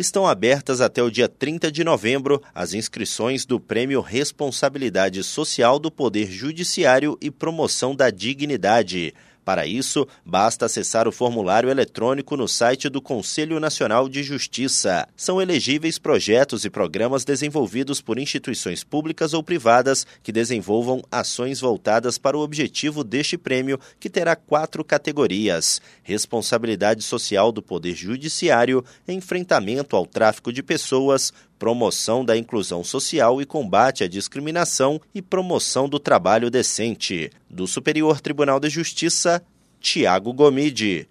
estão abertas até o dia 30 de novembro as inscrições do Prêmio Responsabilidade Social do Poder Judiciário e Promoção da Dignidade. Para isso, basta acessar o formulário eletrônico no site do Conselho Nacional de Justiça. São elegíveis projetos e programas desenvolvidos por instituições públicas ou privadas que desenvolvam ações voltadas para o objetivo deste prêmio, que terá quatro categorias: responsabilidade social do Poder Judiciário, enfrentamento ao tráfico de pessoas, promoção da inclusão social e combate à discriminação e promoção do trabalho decente. Do Superior Tribunal de Justiça, Tiago Gomide.